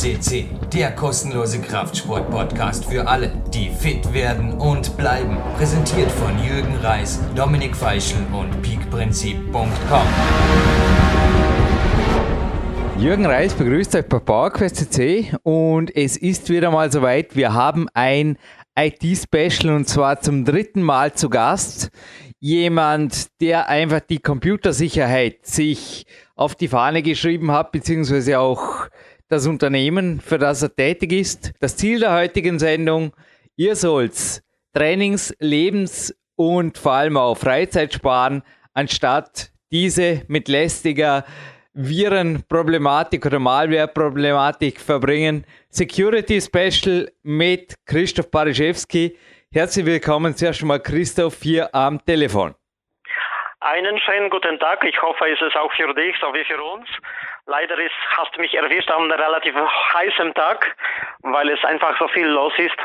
FSCC, der kostenlose Kraftsport-Podcast für alle, die fit werden und bleiben. Präsentiert von Jürgen Reis, Dominik Feischl und peakprinzip.com. Jürgen Reis begrüßt euch bei PowerQuest CC und es ist wieder mal soweit. Wir haben ein IT-Special und zwar zum dritten Mal zu Gast. Jemand, der einfach die Computersicherheit sich auf die Fahne geschrieben hat, beziehungsweise auch das Unternehmen, für das er tätig ist. Das Ziel der heutigen Sendung, ihr sollt Trainings-, Lebens- und vor allem auch Freizeit sparen, anstatt diese mit lästiger Virenproblematik oder Malware-Problematik verbringen. Security Special mit Christoph Bariszewski. Herzlich willkommen zuerst einmal Christoph hier am Telefon. Einen schönen guten Tag. Ich hoffe, es ist auch für dich so wie für uns. Leider ist, hast du mich erwischt an einem relativ heißen Tag, weil es einfach so viel los ist.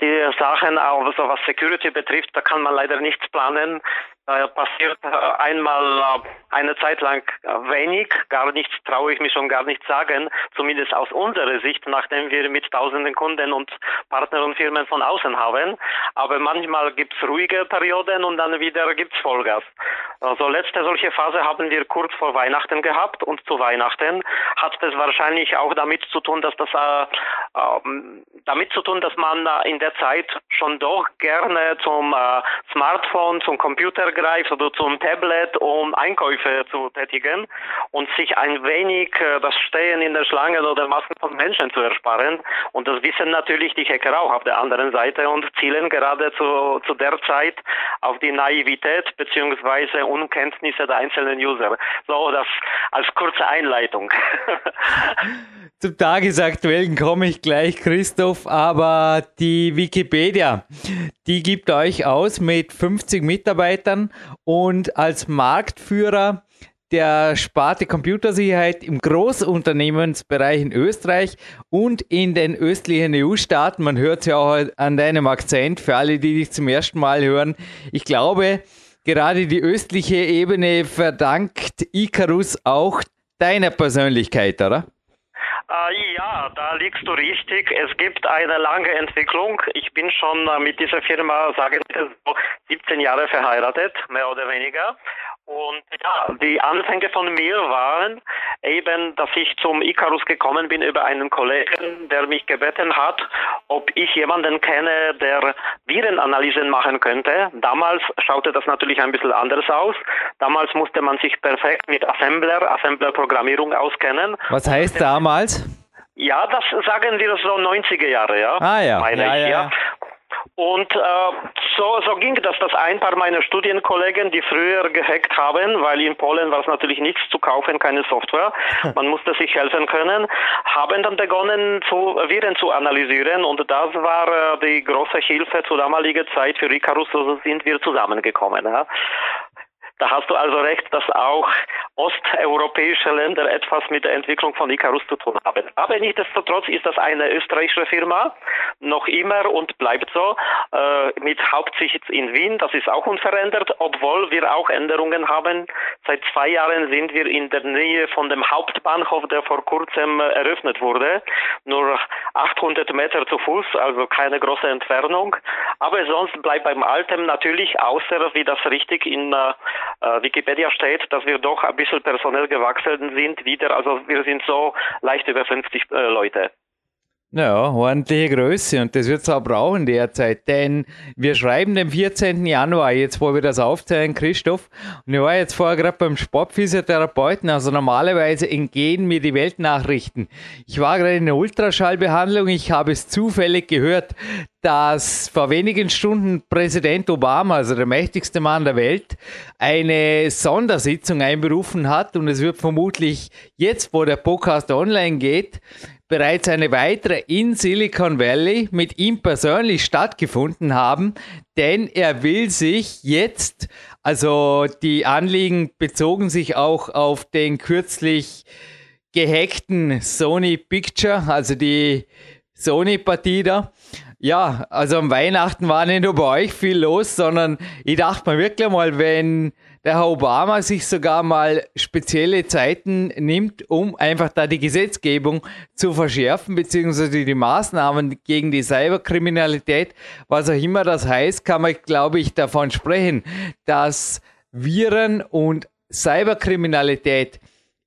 Die Sachen, auch so was Security betrifft, da kann man leider nichts planen. Passiert äh, einmal äh, eine Zeit lang wenig, gar nichts traue ich mich schon gar nicht sagen, zumindest aus unserer Sicht, nachdem wir mit tausenden Kunden und Partnern und Firmen von außen haben. Aber manchmal gibt's ruhige Perioden und dann wieder gibt's Vollgas. Also letzte solche Phase haben wir kurz vor Weihnachten gehabt und zu Weihnachten hat es wahrscheinlich auch damit zu tun, dass das äh, äh, damit zu tun, dass man äh, in der Zeit schon doch gerne zum äh, Smartphone, zum Computer greift oder zum Tablet, um Einkäufe zu tätigen und sich ein wenig äh, das Stehen in der Schlange oder Massen von Menschen zu ersparen. Und das wissen natürlich die Hacker auch auf der anderen Seite und zielen gerade zu, zu der Zeit auf die Naivität beziehungsweise Unkenntnisse der einzelnen User. So, das als kurze Einleitung. Zum Tagesaktuellen komme ich gleich, Christoph, aber die Wikipedia, die gibt euch aus mit 50 Mitarbeitern und als Marktführer der Sparte Computersicherheit im Großunternehmensbereich in Österreich und in den östlichen EU-Staaten. Man hört es ja auch an deinem Akzent für alle, die dich zum ersten Mal hören. Ich glaube, gerade die östliche Ebene verdankt Icarus auch deiner Persönlichkeit, oder? Äh, ja, da liegst du richtig. Es gibt eine lange Entwicklung. Ich bin schon äh, mit dieser Firma, sagen wir so, 17 Jahre verheiratet, mehr oder weniger. Und ja, die Anfänge von mir waren eben, dass ich zum Icarus gekommen bin über einen Kollegen, der mich gebeten hat, ob ich jemanden kenne, der Virenanalysen machen könnte. Damals schaute das natürlich ein bisschen anders aus. Damals musste man sich perfekt mit Assembler, Assembler-Programmierung auskennen. Was heißt damals? Ja, das sagen wir so 90er Jahre, ja. Ah ja, meine ja, ich, ja. ja. Und äh, so, so ging das, dass ein paar meiner Studienkollegen, die früher gehackt haben, weil in Polen war es natürlich nichts zu kaufen, keine Software, man musste sich helfen können, haben dann begonnen, zu, Viren zu analysieren und das war äh, die große Hilfe zur damaligen Zeit für Icarus, so sind wir zusammengekommen. Ja. Da hast du also recht, dass auch osteuropäische Länder etwas mit der Entwicklung von Icarus zu tun haben. Aber nichtsdestotrotz ist das eine österreichische Firma, noch immer und bleibt so, äh, mit Hauptsitz in Wien. Das ist auch unverändert, obwohl wir auch Änderungen haben. Seit zwei Jahren sind wir in der Nähe von dem Hauptbahnhof, der vor kurzem eröffnet wurde. Nur 800 Meter zu Fuß, also keine große Entfernung. Aber sonst bleibt beim Alten natürlich, außer wie das richtig in äh, Wikipedia steht, dass wir doch ein bisschen personell gewachsen sind wieder. Also wir sind so leicht über 50 äh, Leute. Ja, ordentliche Größe. Und das wird es auch brauchen derzeit, denn wir schreiben den 14. Januar, jetzt wo wir das aufzeigen, Christoph, und ich war jetzt vorher gerade beim Sportphysiotherapeuten, also normalerweise entgehen mir die Weltnachrichten. Ich war gerade in der Ultraschallbehandlung, ich habe es zufällig gehört, dass vor wenigen Stunden Präsident Obama, also der mächtigste Mann der Welt, eine Sondersitzung einberufen hat. Und es wird vermutlich jetzt, wo der Podcast online geht, bereits eine weitere in Silicon Valley mit ihm persönlich stattgefunden haben, denn er will sich jetzt, also die Anliegen bezogen sich auch auf den kürzlich gehackten Sony Picture, also die Sony-Partie da. Ja, also am Weihnachten war nicht nur bei euch viel los, sondern ich dachte mir wirklich mal, wenn der Herr Obama sich sogar mal spezielle Zeiten nimmt, um einfach da die Gesetzgebung zu verschärfen, beziehungsweise die Maßnahmen gegen die Cyberkriminalität, was auch immer das heißt, kann man, glaube ich, davon sprechen, dass Viren und Cyberkriminalität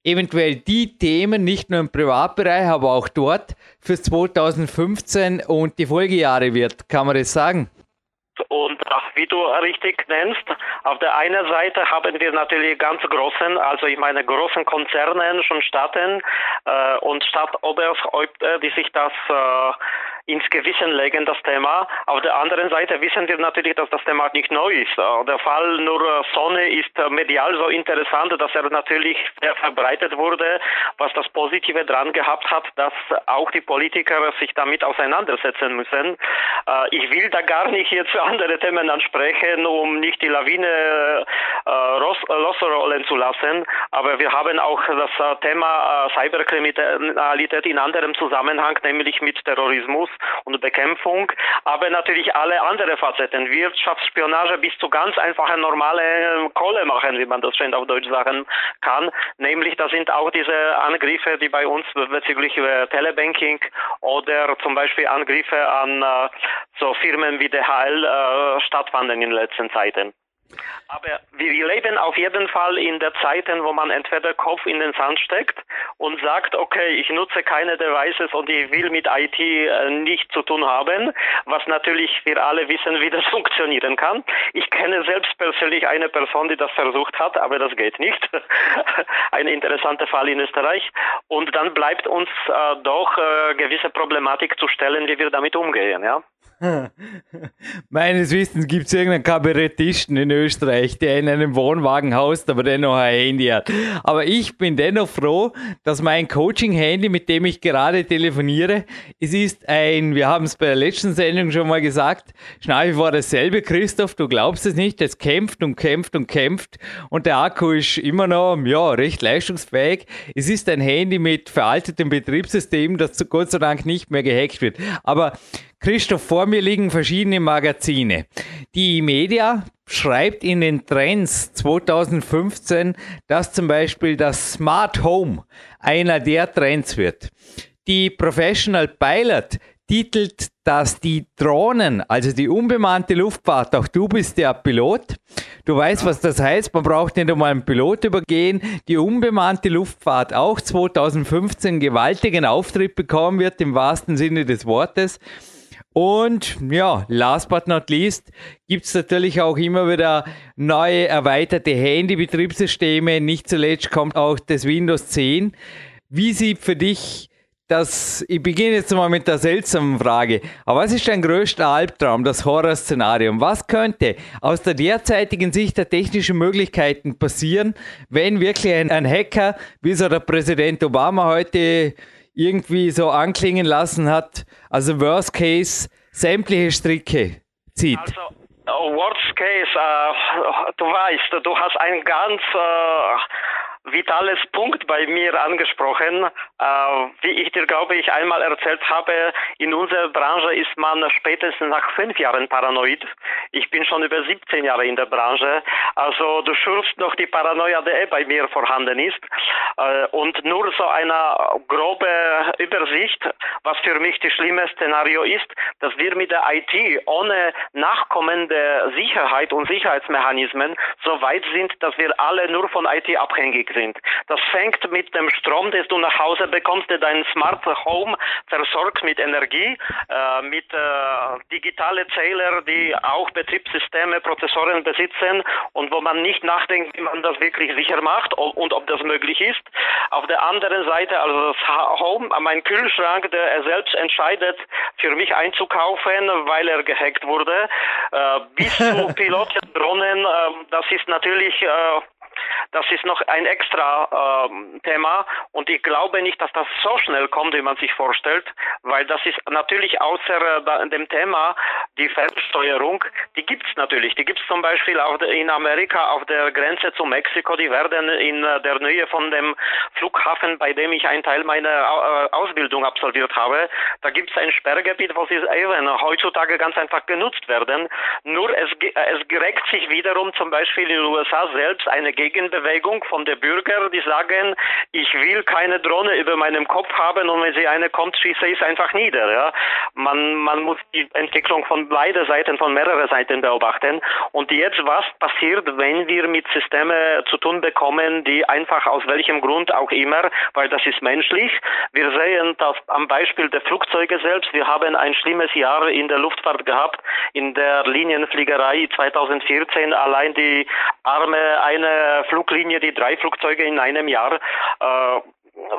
eventuell die Themen nicht nur im Privatbereich, aber auch dort für 2015 und die Folgejahre wird. Kann man das sagen? Wie du richtig nennst, auf der einen Seite haben wir natürlich ganz großen, also ich meine großen Konzernen, schon Staaten äh, und Stadtoberhäupter, die sich das äh, ins Gewissen legen, das Thema. Auf der anderen Seite wissen wir natürlich, dass das Thema nicht neu ist. Äh, der Fall nur äh, Sonne ist äh, medial so interessant, dass er natürlich sehr verbreitet wurde, was das Positive dran gehabt hat, dass auch die Politiker sich damit auseinandersetzen müssen. Ich will da gar nicht jetzt andere Themen ansprechen, um nicht die Lawine losrollen zu lassen, aber wir haben auch das Thema Cyberkriminalität in anderem Zusammenhang, nämlich mit Terrorismus und Bekämpfung, aber natürlich alle andere Facetten, Wirtschaftsspionage bis zu ganz einfachen normale Kohle machen, wie man das schön auf Deutsch sagen kann. Nämlich, das sind auch diese Angriffe, die bei uns bezüglich äh, Telebanking oder zum Beispiel Angriffe an äh, so Firmen wie DHL äh, stattfanden in den letzten Zeiten. Aber wir leben auf jeden Fall in der Zeiten, wo man entweder Kopf in den Sand steckt und sagt, okay, ich nutze keine Devices und ich will mit IT äh, nichts zu tun haben, was natürlich wir alle wissen, wie das funktionieren kann. Ich kenne selbst persönlich eine Person, die das versucht hat, aber das geht nicht. Ein interessanter Fall in Österreich. Und dann bleibt uns äh, doch äh, gewisse Problematik zu stellen, wie wir damit umgehen, ja. Meines Wissens gibt es irgendeinen Kabarettisten in Österreich, der in einem Wohnwagen haust, aber dennoch ein Handy hat. Aber ich bin dennoch froh, dass mein Coaching-Handy, mit dem ich gerade telefoniere, es ist ein, wir haben es bei der letzten Sendung schon mal gesagt, Schneifi war dasselbe, Christoph, du glaubst es nicht, es kämpft und kämpft und kämpft und der Akku ist immer noch, ja, recht leistungsfähig. Es ist ein Handy mit veraltetem Betriebssystem, das Gott sei Dank nicht mehr gehackt wird. Aber Christoph, vor mir liegen verschiedene Magazine. Die Media schreibt in den Trends 2015, dass zum Beispiel das Smart Home einer der Trends wird. Die Professional Pilot titelt, dass die Drohnen, also die unbemannte Luftfahrt, auch du bist der Pilot. Du weißt, was das heißt. Man braucht nicht einmal einen Pilot übergehen. Die unbemannte Luftfahrt auch 2015 gewaltigen Auftritt bekommen wird, im wahrsten Sinne des Wortes. Und ja, last but not least gibt's natürlich auch immer wieder neue erweiterte Handy-Betriebssysteme. Nicht zuletzt kommt auch das Windows 10. Wie sieht für dich das, ich beginne jetzt mal mit der seltsamen Frage. Aber was ist dein größter Albtraum, das Horrorszenarium? Was könnte aus der derzeitigen Sicht der technischen Möglichkeiten passieren, wenn wirklich ein, ein Hacker, wie so der Präsident Obama heute irgendwie so anklingen lassen hat, also Worst Case, sämtliche Stricke zieht. Also, oh, Worst Case, äh, du weißt, du hast ein ganz äh, vitales Punkt bei mir angesprochen. Äh, wie ich dir, glaube ich, einmal erzählt habe, in unserer Branche ist man spätestens nach fünf Jahren paranoid. Ich bin schon über 17 Jahre in der Branche. Also du schürfst noch die Paranoia, die eh bei mir vorhanden ist. Äh, und nur so eine grobe Übersicht, was für mich das schlimme Szenario ist, dass wir mit der IT ohne nachkommende Sicherheit und Sicherheitsmechanismen so weit sind, dass wir alle nur von IT abhängig sind. Das fängt mit dem Strom, den du nach Hause bekommst, der dein Smart Home versorgt mit Energie, äh, mit äh, digitale Zähler, die auch Betriebssysteme, Prozessoren besitzen und wo man nicht nachdenkt, wie man das wirklich sicher macht und ob das möglich ist. Auf der anderen Seite, also das Home, mein Kühlschrank, der er selbst entscheidet, für mich einzukaufen, weil er gehackt wurde, äh, bis zu Pilotdrohnen, äh, das ist natürlich äh, das ist noch ein extra äh, Thema und ich glaube nicht, dass das so schnell kommt, wie man sich vorstellt, weil das ist natürlich außer äh, dem Thema die Versteuerung, die gibt's natürlich. Die gibt's zum Beispiel auch in Amerika auf der Grenze zu Mexiko, die werden in äh, der Nähe von dem Flughafen, bei dem ich einen Teil meiner äh, Ausbildung absolviert habe, da gibt's ein Sperrgebiet, wo sie eben heutzutage ganz einfach genutzt werden. Nur es, es regt sich wiederum zum Beispiel in den USA selbst eine Gegenbewegung von den Bürgern, die sagen, ich will keine Drohne über meinem Kopf haben und wenn sie eine kommt, schieße ich es einfach nieder. Ja? Man, man muss die Entwicklung von beiden Seiten, von mehreren Seiten beobachten. Und jetzt, was passiert, wenn wir mit Systemen zu tun bekommen, die einfach aus welchem Grund auch immer, weil das ist menschlich. Wir sehen das am Beispiel der Flugzeuge selbst. Wir haben ein schlimmes Jahr in der Luftfahrt gehabt, in der Linienfliegerei 2014 allein die arme eine Fluglinie, die drei Flugzeuge in einem Jahr äh,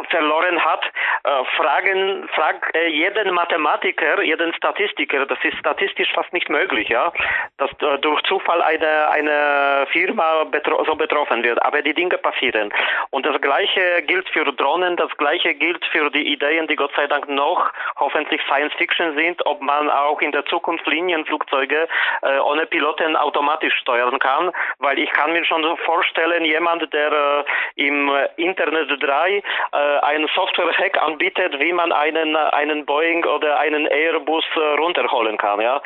verloren hat, äh, fragen, frag äh, jeden Mathematiker, jeden Statistiker, das ist statistisch fast nicht möglich, ja, dass äh, durch Zufall eine, eine Firma betro so betroffen wird. Aber die Dinge passieren. Und das Gleiche gilt für Drohnen, das Gleiche gilt für die Ideen, die Gott sei Dank noch hoffentlich Science Fiction sind, ob man auch in der Zukunft Linienflugzeuge äh, ohne Piloten automatisch steuern kann, weil ich kann mir schon vorstellen, jemand, der äh, im Internet 3 äh, einen Software-Hack anbietet, wie man einen, einen Boeing oder einen Airbus äh, runterholen kann. Ja,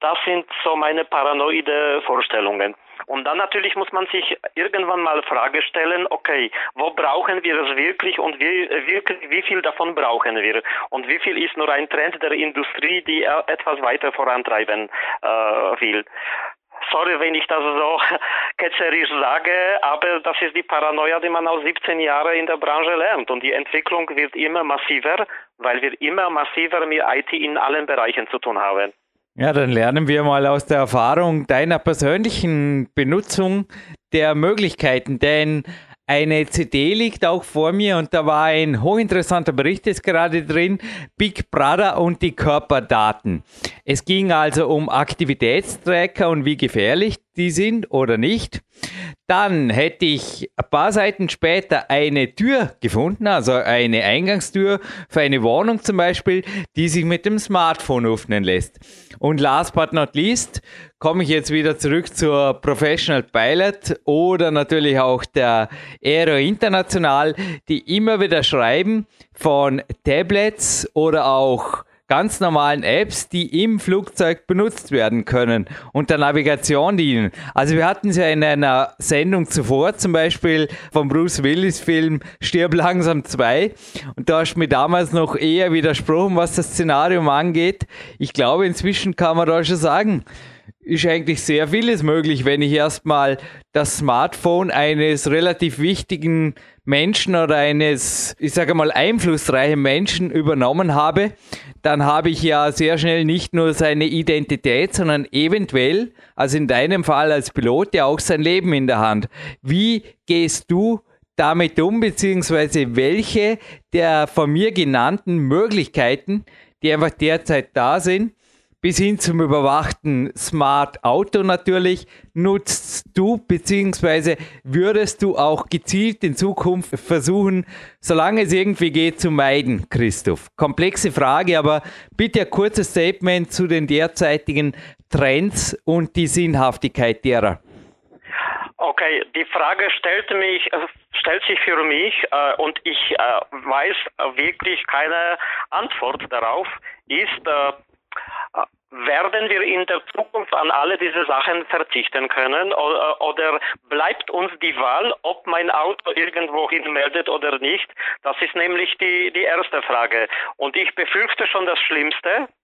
das sind so meine paranoide Vorstellungen. Und dann natürlich muss man sich irgendwann mal Frage stellen, okay, wo brauchen wir es wirklich und wie, wirklich, wie viel davon brauchen wir? Und wie viel ist nur ein Trend der Industrie, die etwas weiter vorantreiben äh, will? Sorry, wenn ich das so ketzerisch sage, aber das ist die Paranoia, die man aus 17 Jahren in der Branche lernt. Und die Entwicklung wird immer massiver, weil wir immer massiver mit IT in allen Bereichen zu tun haben. Ja, dann lernen wir mal aus der Erfahrung deiner persönlichen Benutzung der Möglichkeiten, denn eine CD liegt auch vor mir und da war ein hochinteressanter Bericht ist gerade drin, Big Brother und die Körperdaten. Es ging also um Aktivitätstracker und wie gefährlich die sind oder nicht. Dann hätte ich ein paar Seiten später eine Tür gefunden, also eine Eingangstür für eine Wohnung zum Beispiel, die sich mit dem Smartphone öffnen lässt. Und last but not least komme ich jetzt wieder zurück zur Professional Pilot oder natürlich auch der Aero International, die immer wieder schreiben von Tablets oder auch ganz normalen Apps, die im Flugzeug benutzt werden können und der Navigation dienen. Also wir hatten es ja in einer Sendung zuvor, zum Beispiel vom Bruce Willis Film Stirb langsam 2 und da hast du mir damals noch eher widersprochen, was das Szenario angeht. Ich glaube, inzwischen kann man da schon sagen, ist eigentlich sehr vieles möglich, wenn ich erstmal das Smartphone eines relativ wichtigen Menschen oder eines, ich sage mal, einflussreichen Menschen übernommen habe, dann habe ich ja sehr schnell nicht nur seine Identität, sondern eventuell, also in deinem Fall als Pilot, ja auch sein Leben in der Hand. Wie gehst du damit um, beziehungsweise welche der von mir genannten Möglichkeiten, die einfach derzeit da sind, bis hin zum überwachten Smart Auto natürlich nutzt du, beziehungsweise würdest du auch gezielt in Zukunft versuchen, solange es irgendwie geht, zu meiden, Christoph? Komplexe Frage, aber bitte ein kurzes Statement zu den derzeitigen Trends und die Sinnhaftigkeit derer. Okay, die Frage stellt mich, äh, stellt sich für mich äh, und ich äh, weiß wirklich keine Antwort darauf, ist, äh, werden wir in der Zukunft an alle diese Sachen verzichten können oder bleibt uns die Wahl, ob mein Auto irgendwohin meldet oder nicht? Das ist nämlich die, die erste Frage. Und ich befürchte schon das Schlimmste, äh,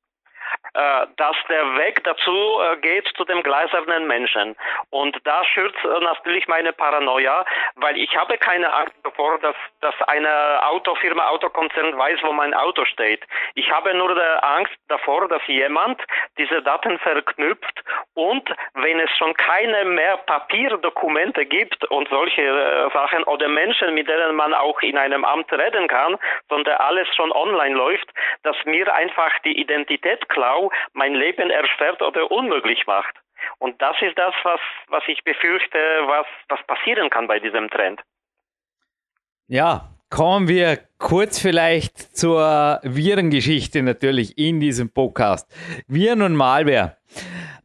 dass der Weg dazu äh, geht zu dem gläsernen Menschen. Und da schürt äh, natürlich meine Paranoia, weil ich habe keine Angst davor, dass, dass eine Autofirma, Autokonzern weiß, wo mein Auto steht. Ich habe nur Angst davor, dass jemand diese Daten verknüpft und wenn es schon keine mehr Papierdokumente gibt und solche äh, Sachen oder Menschen, mit denen man auch in einem Amt reden kann, sondern alles schon online läuft, dass mir einfach die Identität Klau mein Leben erschwert oder unmöglich macht. Und das ist das, was, was ich befürchte, was, was passieren kann bei diesem Trend. Ja, kommen wir kurz vielleicht zur Virengeschichte natürlich in diesem Podcast. Viren und Malware.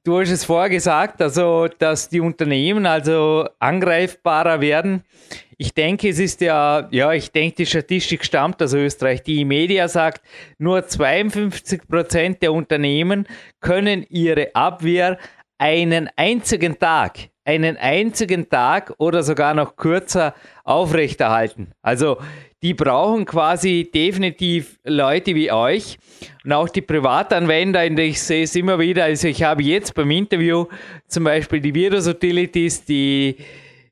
Du hast es vorher gesagt, also dass die Unternehmen also angreifbarer werden. Ich denke, es ist ja, ja, ich denke, die Statistik stammt aus Österreich. Die Media sagt, nur 52 Prozent der Unternehmen können ihre Abwehr einen einzigen Tag, einen einzigen Tag oder sogar noch kürzer aufrechterhalten. Also die brauchen quasi definitiv Leute wie euch und auch die Privatanwender, ich sehe es immer wieder, also ich habe jetzt beim Interview zum Beispiel die Virus Utilities, die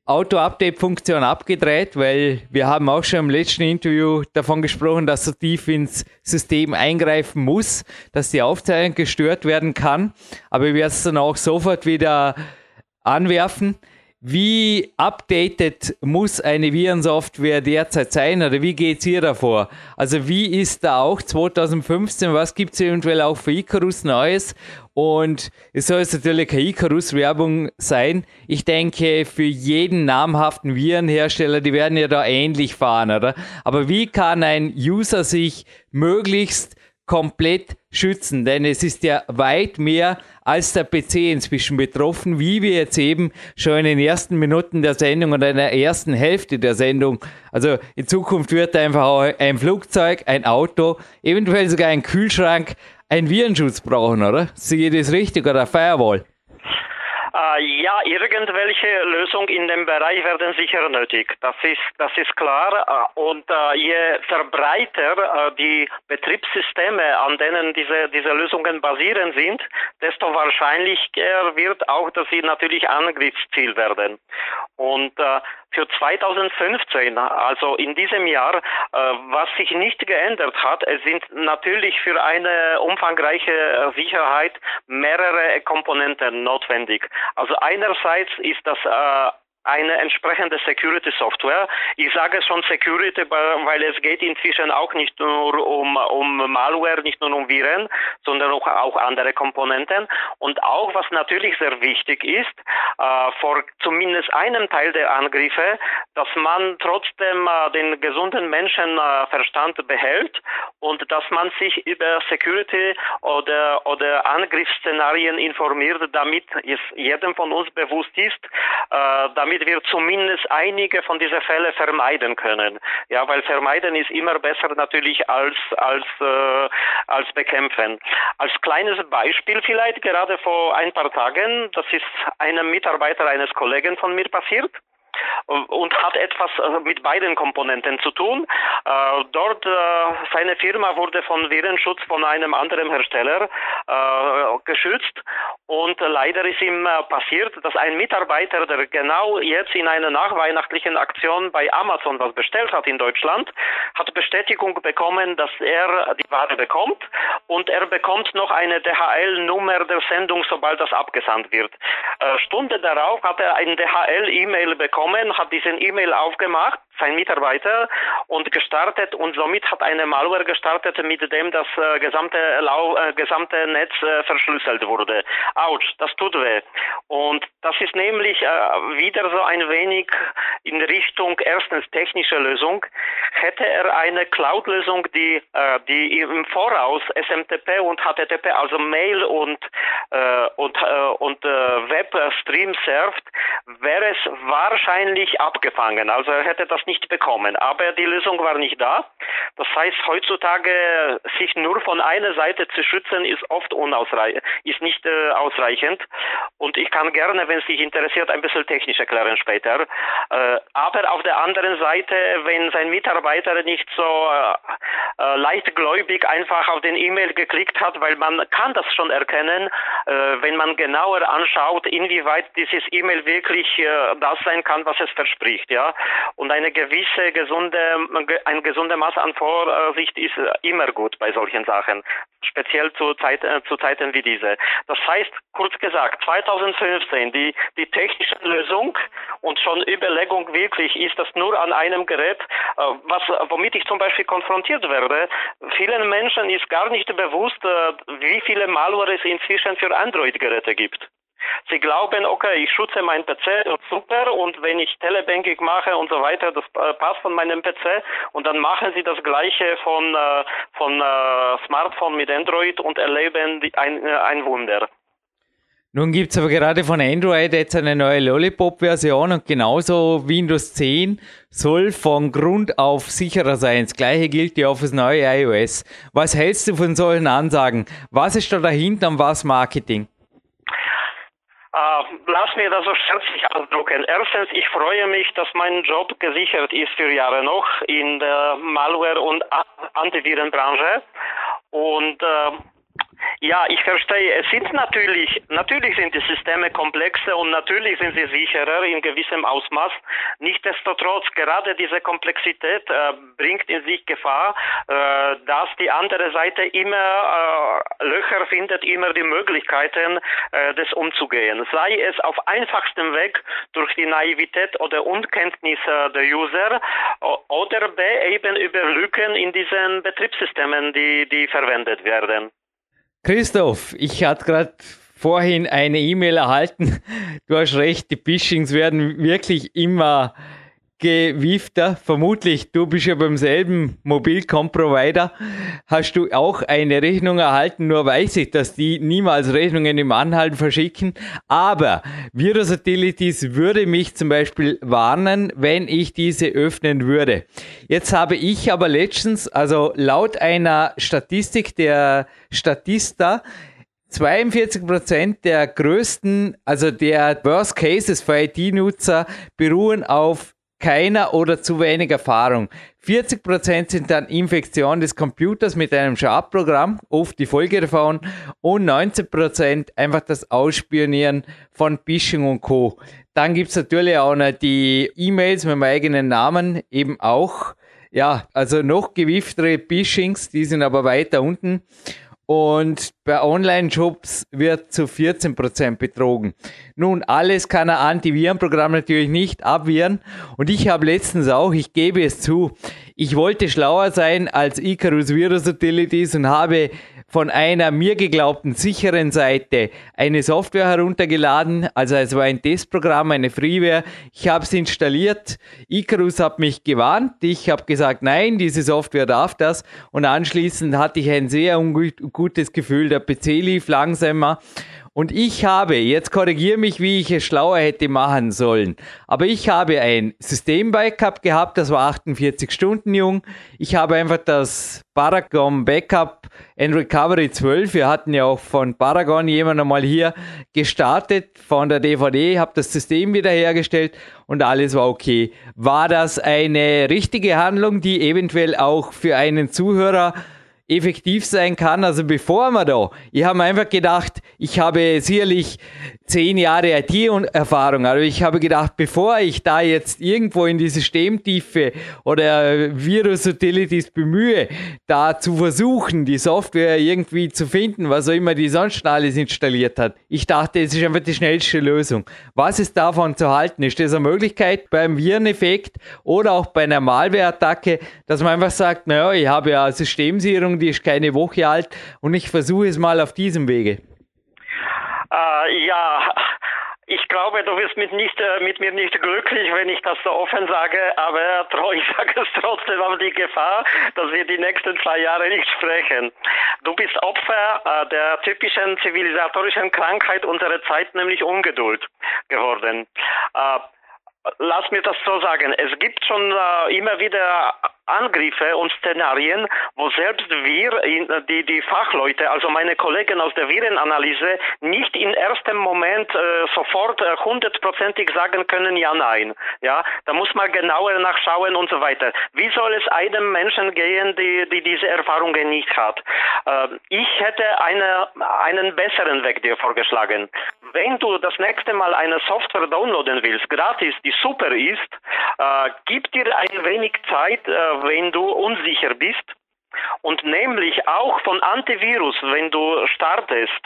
Auto-Update-Funktion abgedreht, weil wir haben auch schon im letzten Interview davon gesprochen, dass so tief ins System eingreifen muss, dass die Aufzeichnung gestört werden kann. Aber wir werden es dann auch sofort wieder anwerfen. Wie updated muss eine Virensoftware derzeit sein oder wie geht es hier davor? Also wie ist da auch 2015, was gibt es eventuell auch für Icarus Neues? Und es soll jetzt natürlich keine Icarus-Werbung sein. Ich denke, für jeden namhaften Virenhersteller, die werden ja da ähnlich fahren, oder? Aber wie kann ein User sich möglichst komplett schützen, denn es ist ja weit mehr als der PC inzwischen betroffen, wie wir jetzt eben schon in den ersten Minuten der Sendung oder in der ersten Hälfte der Sendung. Also in Zukunft wird einfach ein Flugzeug, ein Auto, eventuell sogar ein Kühlschrank einen Virenschutz brauchen, oder? Sehe ich das richtig oder Firewall? Äh, ja, irgendwelche Lösung in dem Bereich werden sicher nötig. Das ist, das ist klar. Äh, und äh, je verbreiter äh, die Betriebssysteme, an denen diese, diese Lösungen basieren sind, desto wahrscheinlicher wird auch, dass sie natürlich Angriffsziel werden. Und äh, für 2015, also in diesem Jahr, äh, was sich nicht geändert hat, es sind natürlich für eine umfangreiche äh, Sicherheit mehrere Komponenten notwendig. Also einerseits ist das äh, eine entsprechende Security Software. Ich sage schon Security, weil es geht inzwischen auch nicht nur um, um Malware, nicht nur um Viren, sondern auch, auch andere Komponenten. Und auch, was natürlich sehr wichtig ist, äh, vor zumindest einem Teil der Angriffe, dass man trotzdem äh, den gesunden Menschenverstand äh, behält und dass man sich über Security oder, oder Angriffsszenarien informiert, damit es jedem von uns bewusst ist, äh, damit damit wir zumindest einige von diesen Fällen vermeiden können. Ja, weil vermeiden ist immer besser natürlich als als äh, als bekämpfen. Als kleines Beispiel vielleicht gerade vor ein paar Tagen, das ist einem Mitarbeiter eines Kollegen von mir passiert und hat etwas äh, mit beiden Komponenten zu tun. Äh, dort, äh, seine Firma wurde von Virenschutz von einem anderen Hersteller geschützt und leider ist ihm passiert, dass ein Mitarbeiter, der genau jetzt in einer nachweihnachtlichen Aktion bei Amazon was bestellt hat in Deutschland, hat Bestätigung bekommen, dass er die Ware bekommt und er bekommt noch eine DHL-Nummer der Sendung, sobald das abgesandt wird. Stunde darauf hat er ein DHL-E-Mail bekommen, hat diesen E-Mail aufgemacht, sein Mitarbeiter, und gestartet und somit hat eine Malware gestartet, mit dem das äh, gesamte, Lau äh, gesamte Netz äh, verschlüsselt wurde. Autsch, das tut weh. Und das ist nämlich äh, wieder so ein wenig in Richtung erstens technische Lösung. Hätte er eine Cloud-Lösung, die, äh, die im Voraus SMTP und HTTP, also Mail und, äh, und, und Webstream surft, wäre es wahrscheinlich abgefangen. Also er hätte das nicht bekommen. Aber die Lösung war nicht da. Das heißt, heutzutage sich nur von einer Seite zu schützen, ist oft unausreichend, ist nicht äh, ausreichend. Und ich kann gerne, wenn es dich interessiert, ein bisschen technisch erklären später. Äh, aber auf der anderen Seite, wenn sein Mitarbeiter nicht so äh, äh leichtgläubig einfach auf den E-Mail geklickt hat, weil man kann das schon erkennen, äh, wenn man genauer anschaut, inwieweit dieses E-Mail wirklich äh, das sein kann, was es verspricht, ja. Und eine gewisse gesunde, ein gesunde Maß an Vorsicht ist immer gut bei solchen Sachen, speziell zu, Zeit, äh, zu Zeiten wie diese. Das heißt, kurz gesagt, 2015 die, die technische Lösung und schon Überlegung wirklich, ist das nur an einem Gerät, äh, was, womit ich zum Beispiel konfrontiert werde. Vielen Menschen ist gar nicht bewusst, äh, wie viele Malware es inzwischen für Android-Geräte gibt. Sie glauben, okay, ich schütze meinen PC super und wenn ich Telebanking mache und so weiter, das äh, passt von meinem PC und dann machen sie das gleiche von, äh, von äh, Smartphone mit Android und erleben ein, ein Wunder. Nun gibt es aber gerade von Android jetzt eine neue Lollipop-Version und genauso Windows 10 soll von Grund auf sicherer sein. Das gleiche gilt ja auf das neue iOS. Was hältst du von solchen Ansagen? Was ist da dahinter und was Marketing? Uh, lass mir das so scherzig ausdrücken. Erstens, ich freue mich, dass mein Job gesichert ist für Jahre noch in der Malware- und Antivirenbranche. Und uh, ja, ich verstehe. Es sind natürlich, natürlich sind die Systeme komplexer und natürlich sind sie sicherer in gewissem Ausmaß. Nichtsdestotrotz, gerade diese Komplexität äh, bringt in sich Gefahr, äh, dass die andere Seite immer äh, Löcher findet, immer die Möglichkeiten, äh, das umzugehen. Sei es auf einfachstem Weg durch die Naivität oder Unkenntnis der User oder B eben über Lücken in diesen Betriebssystemen, die, die verwendet werden. Christoph, ich hatte gerade vorhin eine E-Mail erhalten. Du hast recht, die Phishings werden wirklich immer gewiefter. Vermutlich, du bist ja beim selben Mobilcom-Provider. Hast du auch eine Rechnung erhalten? Nur weiß ich, dass die niemals Rechnungen im Anhalten verschicken. Aber Virus Utilities würde mich zum Beispiel warnen, wenn ich diese öffnen würde. Jetzt habe ich aber letztens, also laut einer Statistik der Statista, 42% der größten, also der Worst Cases für IT-Nutzer beruhen auf keiner oder zu wenig Erfahrung. 40% sind dann Infektion des Computers mit einem Schadprogramm, oft die Folge davon, und 19% einfach das Ausspionieren von Phishing und Co. Dann gibt's natürlich auch noch die E-Mails mit dem eigenen Namen, eben auch. Ja, also noch gewieftere Phishings, die sind aber weiter unten und bei Online-Shops wird zu 14% betrogen. Nun, alles kann ein Antivirenprogramm natürlich nicht abwehren und ich habe letztens auch, ich gebe es zu, ich wollte schlauer sein als Icarus Virus Utilities und habe von einer mir geglaubten sicheren Seite eine Software heruntergeladen. Also es war ein Testprogramm, eine Freeware. Ich habe es installiert. Icarus hat mich gewarnt. Ich habe gesagt, nein, diese Software darf das. Und anschließend hatte ich ein sehr ungutes Gefühl. Der PC lief langsamer. Und ich habe, jetzt korrigiere mich, wie ich es schlauer hätte machen sollen, aber ich habe ein System-Backup gehabt, das war 48 Stunden jung. Ich habe einfach das Paragon Backup and Recovery 12, wir hatten ja auch von Paragon jemand einmal hier gestartet, von der DVD, habe das System wiederhergestellt und alles war okay. War das eine richtige Handlung, die eventuell auch für einen Zuhörer effektiv sein kann. Also bevor wir da, ich habe einfach gedacht, ich habe sicherlich zehn Jahre IT-Erfahrung, aber ich habe gedacht, bevor ich da jetzt irgendwo in die Systemtiefe oder Virus-Utilities bemühe, da zu versuchen, die Software irgendwie zu finden, was auch immer die sonst alles installiert hat. Ich dachte, es ist einfach die schnellste Lösung. Was ist davon zu halten? Ist das eine Möglichkeit beim Vireneffekt oder auch bei einer Malware-Attacke, dass man einfach sagt, naja, ich habe ja Systemsicherung, die ist keine Woche alt und ich versuche es mal auf diesem Wege. Äh, ja, ich glaube, du wirst mit, nicht, äh, mit mir nicht glücklich, wenn ich das so offen sage, aber ich sage es trotzdem auf die Gefahr, dass wir die nächsten zwei Jahre nicht sprechen. Du bist Opfer äh, der typischen zivilisatorischen Krankheit unserer Zeit, nämlich Ungeduld geworden. Äh, lass mir das so sagen. Es gibt schon immer wieder Angriffe und Szenarien, wo selbst wir, die, die Fachleute, also meine Kollegen aus der Virenanalyse, nicht in erstem Moment äh, sofort äh, hundertprozentig sagen können, ja, nein. Ja, da muss man genauer nachschauen und so weiter. Wie soll es einem Menschen gehen, die, die diese Erfahrungen nicht hat? Äh, ich hätte eine, einen besseren Weg dir vorgeschlagen. Wenn du das nächste Mal eine Software downloaden willst, gratis, die super ist, äh, gib dir ein wenig Zeit, äh, wenn du unsicher bist. Und nämlich auch von Antivirus, wenn du startest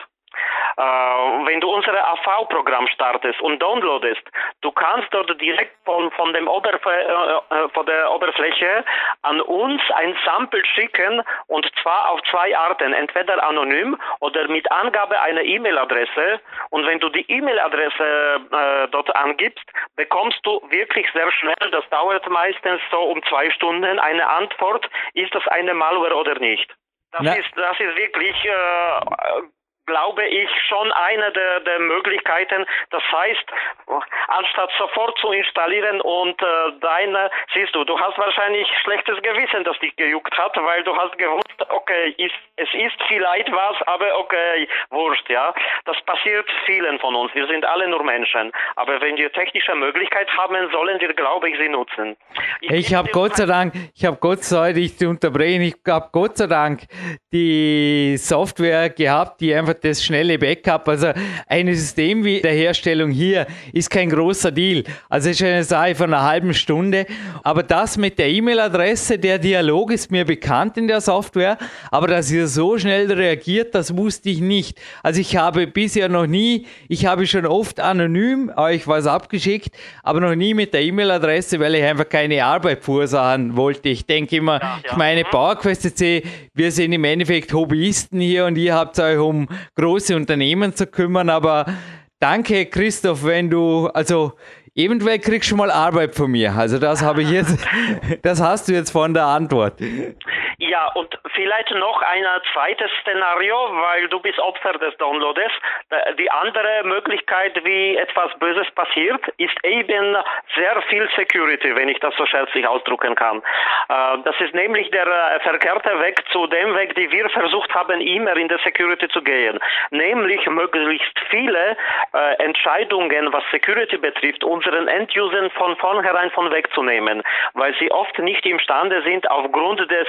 wenn du unser AV-Programm startest und downloadest, du kannst dort direkt von, von, dem Oberf äh, äh, von der Oberfläche an uns ein Sample schicken und zwar auf zwei Arten, entweder anonym oder mit Angabe einer E-Mail-Adresse. Und wenn du die E-Mail-Adresse äh, dort angibst, bekommst du wirklich sehr schnell, das dauert meistens so um zwei Stunden, eine Antwort, ist das eine Malware oder nicht. Das ist, das ist wirklich äh, glaube ich, schon eine der, der Möglichkeiten. Das heißt, anstatt sofort zu installieren und äh, deine, siehst du, du hast wahrscheinlich schlechtes Gewissen, das dich gejuckt hat, weil du hast gewusst, okay, ist, es ist vielleicht was, aber okay, wurscht, ja. Das passiert vielen von uns. Wir sind alle nur Menschen. Aber wenn wir technische Möglichkeit haben, sollen wir, glaube ich, sie nutzen. Ich, ich habe Gott sei Dank, ich habe Gott sei Dank, ich unterbrechen, ich habe Gott sei Dank die Software gehabt, die einfach das schnelle Backup. Also eine Systemwiederherstellung hier ist kein großer Deal. Also es ist eine Sache von einer halben Stunde. Aber das mit der E-Mail-Adresse, der Dialog ist mir bekannt in der Software, aber dass ihr so schnell reagiert, das wusste ich nicht. Also ich habe bisher noch nie, ich habe schon oft anonym euch was abgeschickt, aber noch nie mit der E-Mail-Adresse, weil ich einfach keine Arbeit verursachen wollte. Ich denke immer, ja, ja. ich meine, PowerQuest C, wir sind im Endeffekt Hobbyisten hier und ihr habt euch um große Unternehmen zu kümmern, aber danke Christoph, wenn du, also eventuell kriegst du mal Arbeit von mir. Also das habe ich jetzt, das hast du jetzt von der Antwort. Ja, und vielleicht noch ein zweites Szenario, weil du bist Opfer des Downloades. Die andere Möglichkeit, wie etwas Böses passiert, ist eben sehr viel Security, wenn ich das so scherzlich ausdrücken kann. Äh, das ist nämlich der äh, verkehrte Weg zu dem Weg, den wir versucht haben, immer in der Security zu gehen. Nämlich möglichst viele äh, Entscheidungen, was Security betrifft, unseren Endusern von vornherein von wegzunehmen, weil sie oft nicht imstande sind, aufgrund des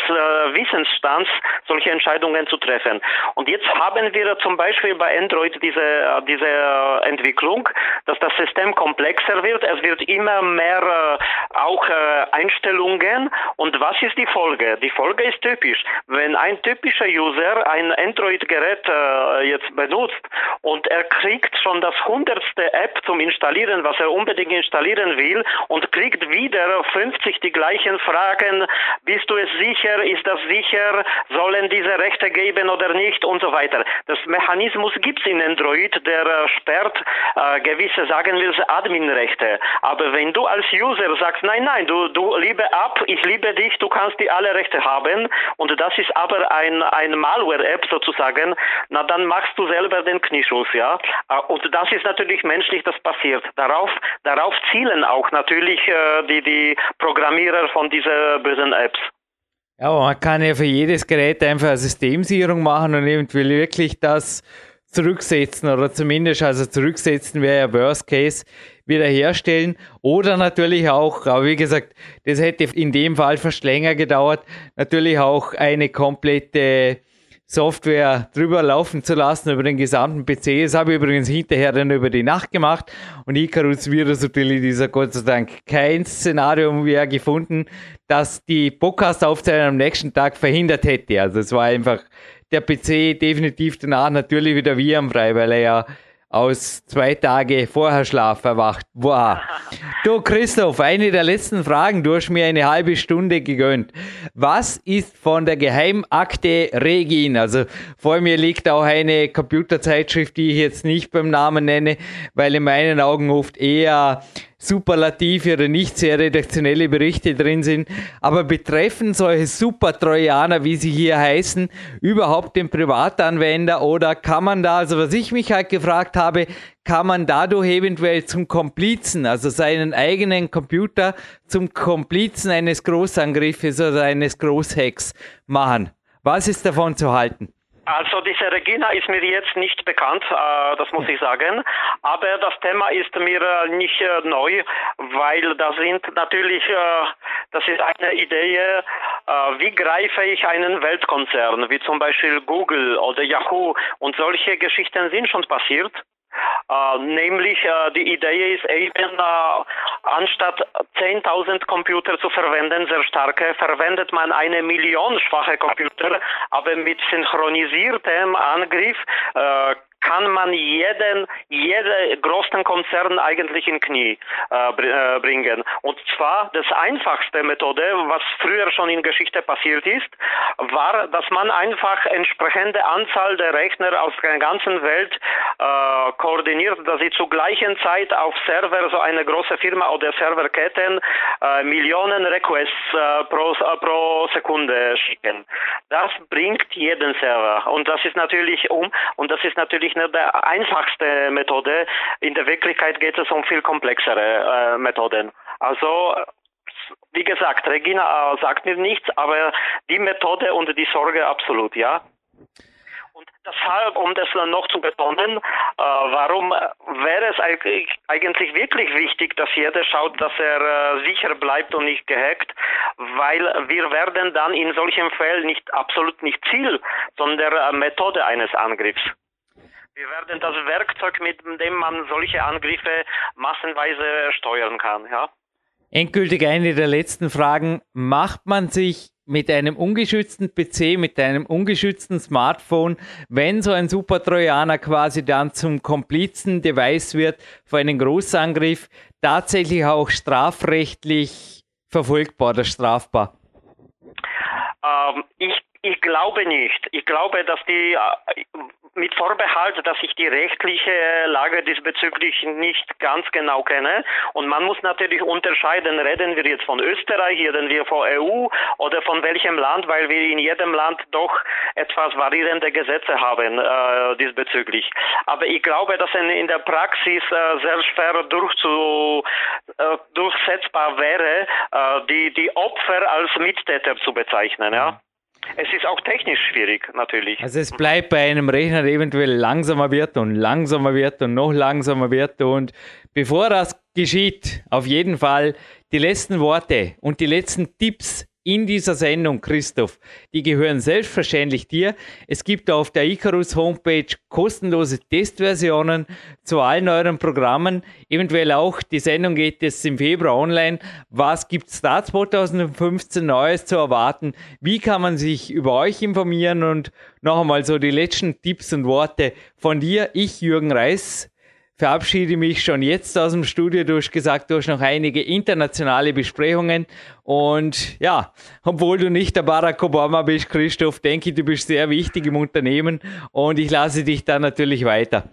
Wissensstands solche Entscheidungen zu treffen. Und jetzt haben wir zum Beispiel bei Android diese, diese Entwicklung, dass das System komplexer wird. Es wird immer mehr äh, auch äh, Einstellungen. Und was ist die Folge? Die Folge ist typisch. Wenn ein typischer User ein Android-Gerät äh, jetzt benutzt und er kriegt schon das hundertste App zum Installieren, was er unbedingt installieren will und kriegt wieder 50 die gleichen Fragen. Bist du es sicher? Ist das sicher? Sollen diese Rechte geben oder nicht? Und so weiter. Das Mechanismus gibt es in Android, der äh, sperrt äh, gewisse, sagen wir, Adminrechte. Aber wenn du als User sagst, nein, nein, du, du liebe ab, ich liebe dich, du kannst die alle Rechte haben und das ist aber ein, ein Malware-App sozusagen, na dann machst du selber den Knieschuss, ja. Äh, und das ist natürlich menschlich, das passiert. Darauf, darauf zielen auch natürlich äh, die, die Programmierer von diesen bösen Apps. Ja, man kann ja für jedes Gerät einfach eine Systemsicherung machen und eventuell wirklich das zurücksetzen oder zumindest also zurücksetzen wäre ja Worst Case wiederherstellen oder natürlich auch, aber wie gesagt, das hätte in dem Fall fast länger gedauert, natürlich auch eine komplette Software drüber laufen zu lassen über den gesamten PC. Das habe ich übrigens hinterher dann über die Nacht gemacht und Icarus Virus Utility ist Gott sei Dank kein Szenario mehr gefunden, das die Podcast-Aufzeichnung am nächsten Tag verhindert hätte. Also es war einfach der PC definitiv danach natürlich wieder virenfrei, weil er ja aus zwei Tage vorher Schlaf erwacht war. Du Christoph, eine der letzten Fragen, du hast mir eine halbe Stunde gegönnt. Was ist von der Geheimakte Regin? Also vor mir liegt auch eine Computerzeitschrift, die ich jetzt nicht beim Namen nenne, weil in meinen Augen oft eher superlative oder nicht sehr redaktionelle Berichte drin sind. Aber betreffen solche Super-Trojaner, wie sie hier heißen, überhaupt den Privatanwender oder kann man da, also was ich mich halt gefragt habe, kann man dadurch eventuell zum Komplizen, also seinen eigenen Computer zum Komplizen eines Großangriffes oder eines Großhacks machen? Was ist davon zu halten? Also diese Regina ist mir jetzt nicht bekannt, äh, das muss ich sagen. Aber das Thema ist mir äh, nicht äh, neu, weil da sind natürlich, das ist eine Idee, wie greife ich einen Weltkonzern, wie zum Beispiel Google oder Yahoo und solche Geschichten sind schon passiert. Äh, nämlich äh, die Idee ist eben, äh, anstatt 10.000 Computer zu verwenden, sehr starke, verwendet man eine Million schwache Computer, aber mit synchronisiertem Angriff kann man jeden, jeden großen Konzern eigentlich in Knie äh, äh, bringen. Und zwar das einfachste Methode, was früher schon in Geschichte passiert ist, war, dass man einfach entsprechende Anzahl der Rechner aus der ganzen Welt äh, koordiniert, dass sie zur gleichen Zeit auf Server, so eine große Firma oder Serverketten, äh, Millionen Requests äh, pro, äh, pro Sekunde schicken. Das bringt jeden Server und das ist natürlich um und das ist natürlich nicht der einfachste Methode. In der Wirklichkeit geht es um viel komplexere äh, Methoden. Also wie gesagt, Regina äh, sagt mir nichts, aber die Methode und die Sorge absolut, ja. Und deshalb, um das noch zu betonen, äh, warum wäre es eigentlich, eigentlich wirklich wichtig, dass jeder schaut, dass er äh, sicher bleibt und nicht gehackt, weil wir werden dann in solchen Fällen nicht absolut nicht Ziel, sondern äh, Methode eines Angriffs. Wir werden das Werkzeug, mit dem man solche Angriffe massenweise steuern kann, ja. Endgültig eine der letzten Fragen. Macht man sich mit einem ungeschützten PC, mit einem ungeschützten Smartphone, wenn so ein Super-Trojaner quasi dann zum Komplizen-Device wird für einen Großangriff, tatsächlich auch strafrechtlich verfolgbar oder strafbar? Ähm, ich, ich glaube nicht. Ich glaube, dass die äh, mit Vorbehalt, dass ich die rechtliche Lage diesbezüglich nicht ganz genau kenne. Und man muss natürlich unterscheiden, reden wir jetzt von Österreich, reden wir von EU oder von welchem Land, weil wir in jedem Land doch etwas variierende Gesetze haben äh, diesbezüglich. Aber ich glaube, dass in, in der Praxis äh, sehr schwer durchzu, äh, durchsetzbar wäre, äh, die, die Opfer als Mittäter zu bezeichnen. Ja. Es ist auch technisch schwierig, natürlich. Also es bleibt bei einem Rechner, der eventuell langsamer wird und langsamer wird und noch langsamer wird. Und bevor das geschieht, auf jeden Fall die letzten Worte und die letzten Tipps in dieser Sendung, Christoph. Die gehören selbstverständlich dir. Es gibt auf der Icarus Homepage kostenlose Testversionen zu allen euren Programmen. Eventuell auch, die Sendung geht jetzt im Februar online. Was gibt es da 2015 Neues zu erwarten? Wie kann man sich über euch informieren? Und noch einmal so die letzten Tipps und Worte von dir. Ich, Jürgen Reis, verabschiede mich schon jetzt aus dem Studio. Du hast gesagt, du hast noch einige internationale Besprechungen. Und ja, obwohl du nicht der Barack Obama bist, Christoph, denke ich, du bist sehr wichtig im Unternehmen. Und ich lasse dich da natürlich weiter.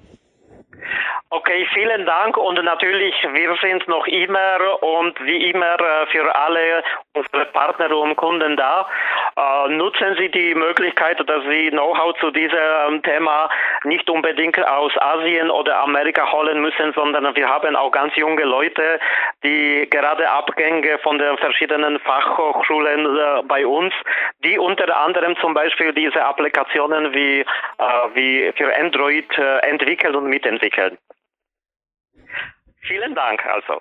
Okay, vielen Dank und natürlich, wir sind noch immer und wie immer äh, für alle unsere Partner und Kunden da. Äh, nutzen Sie die Möglichkeit, dass Sie Know-how zu diesem Thema nicht unbedingt aus Asien oder Amerika holen müssen, sondern wir haben auch ganz junge Leute, die gerade Abgänge von den verschiedenen Fachhochschulen äh, bei uns, die unter anderem zum Beispiel diese Applikationen wie, äh, wie für Android äh, entwickeln und mitentwickeln. Vielen Dank also.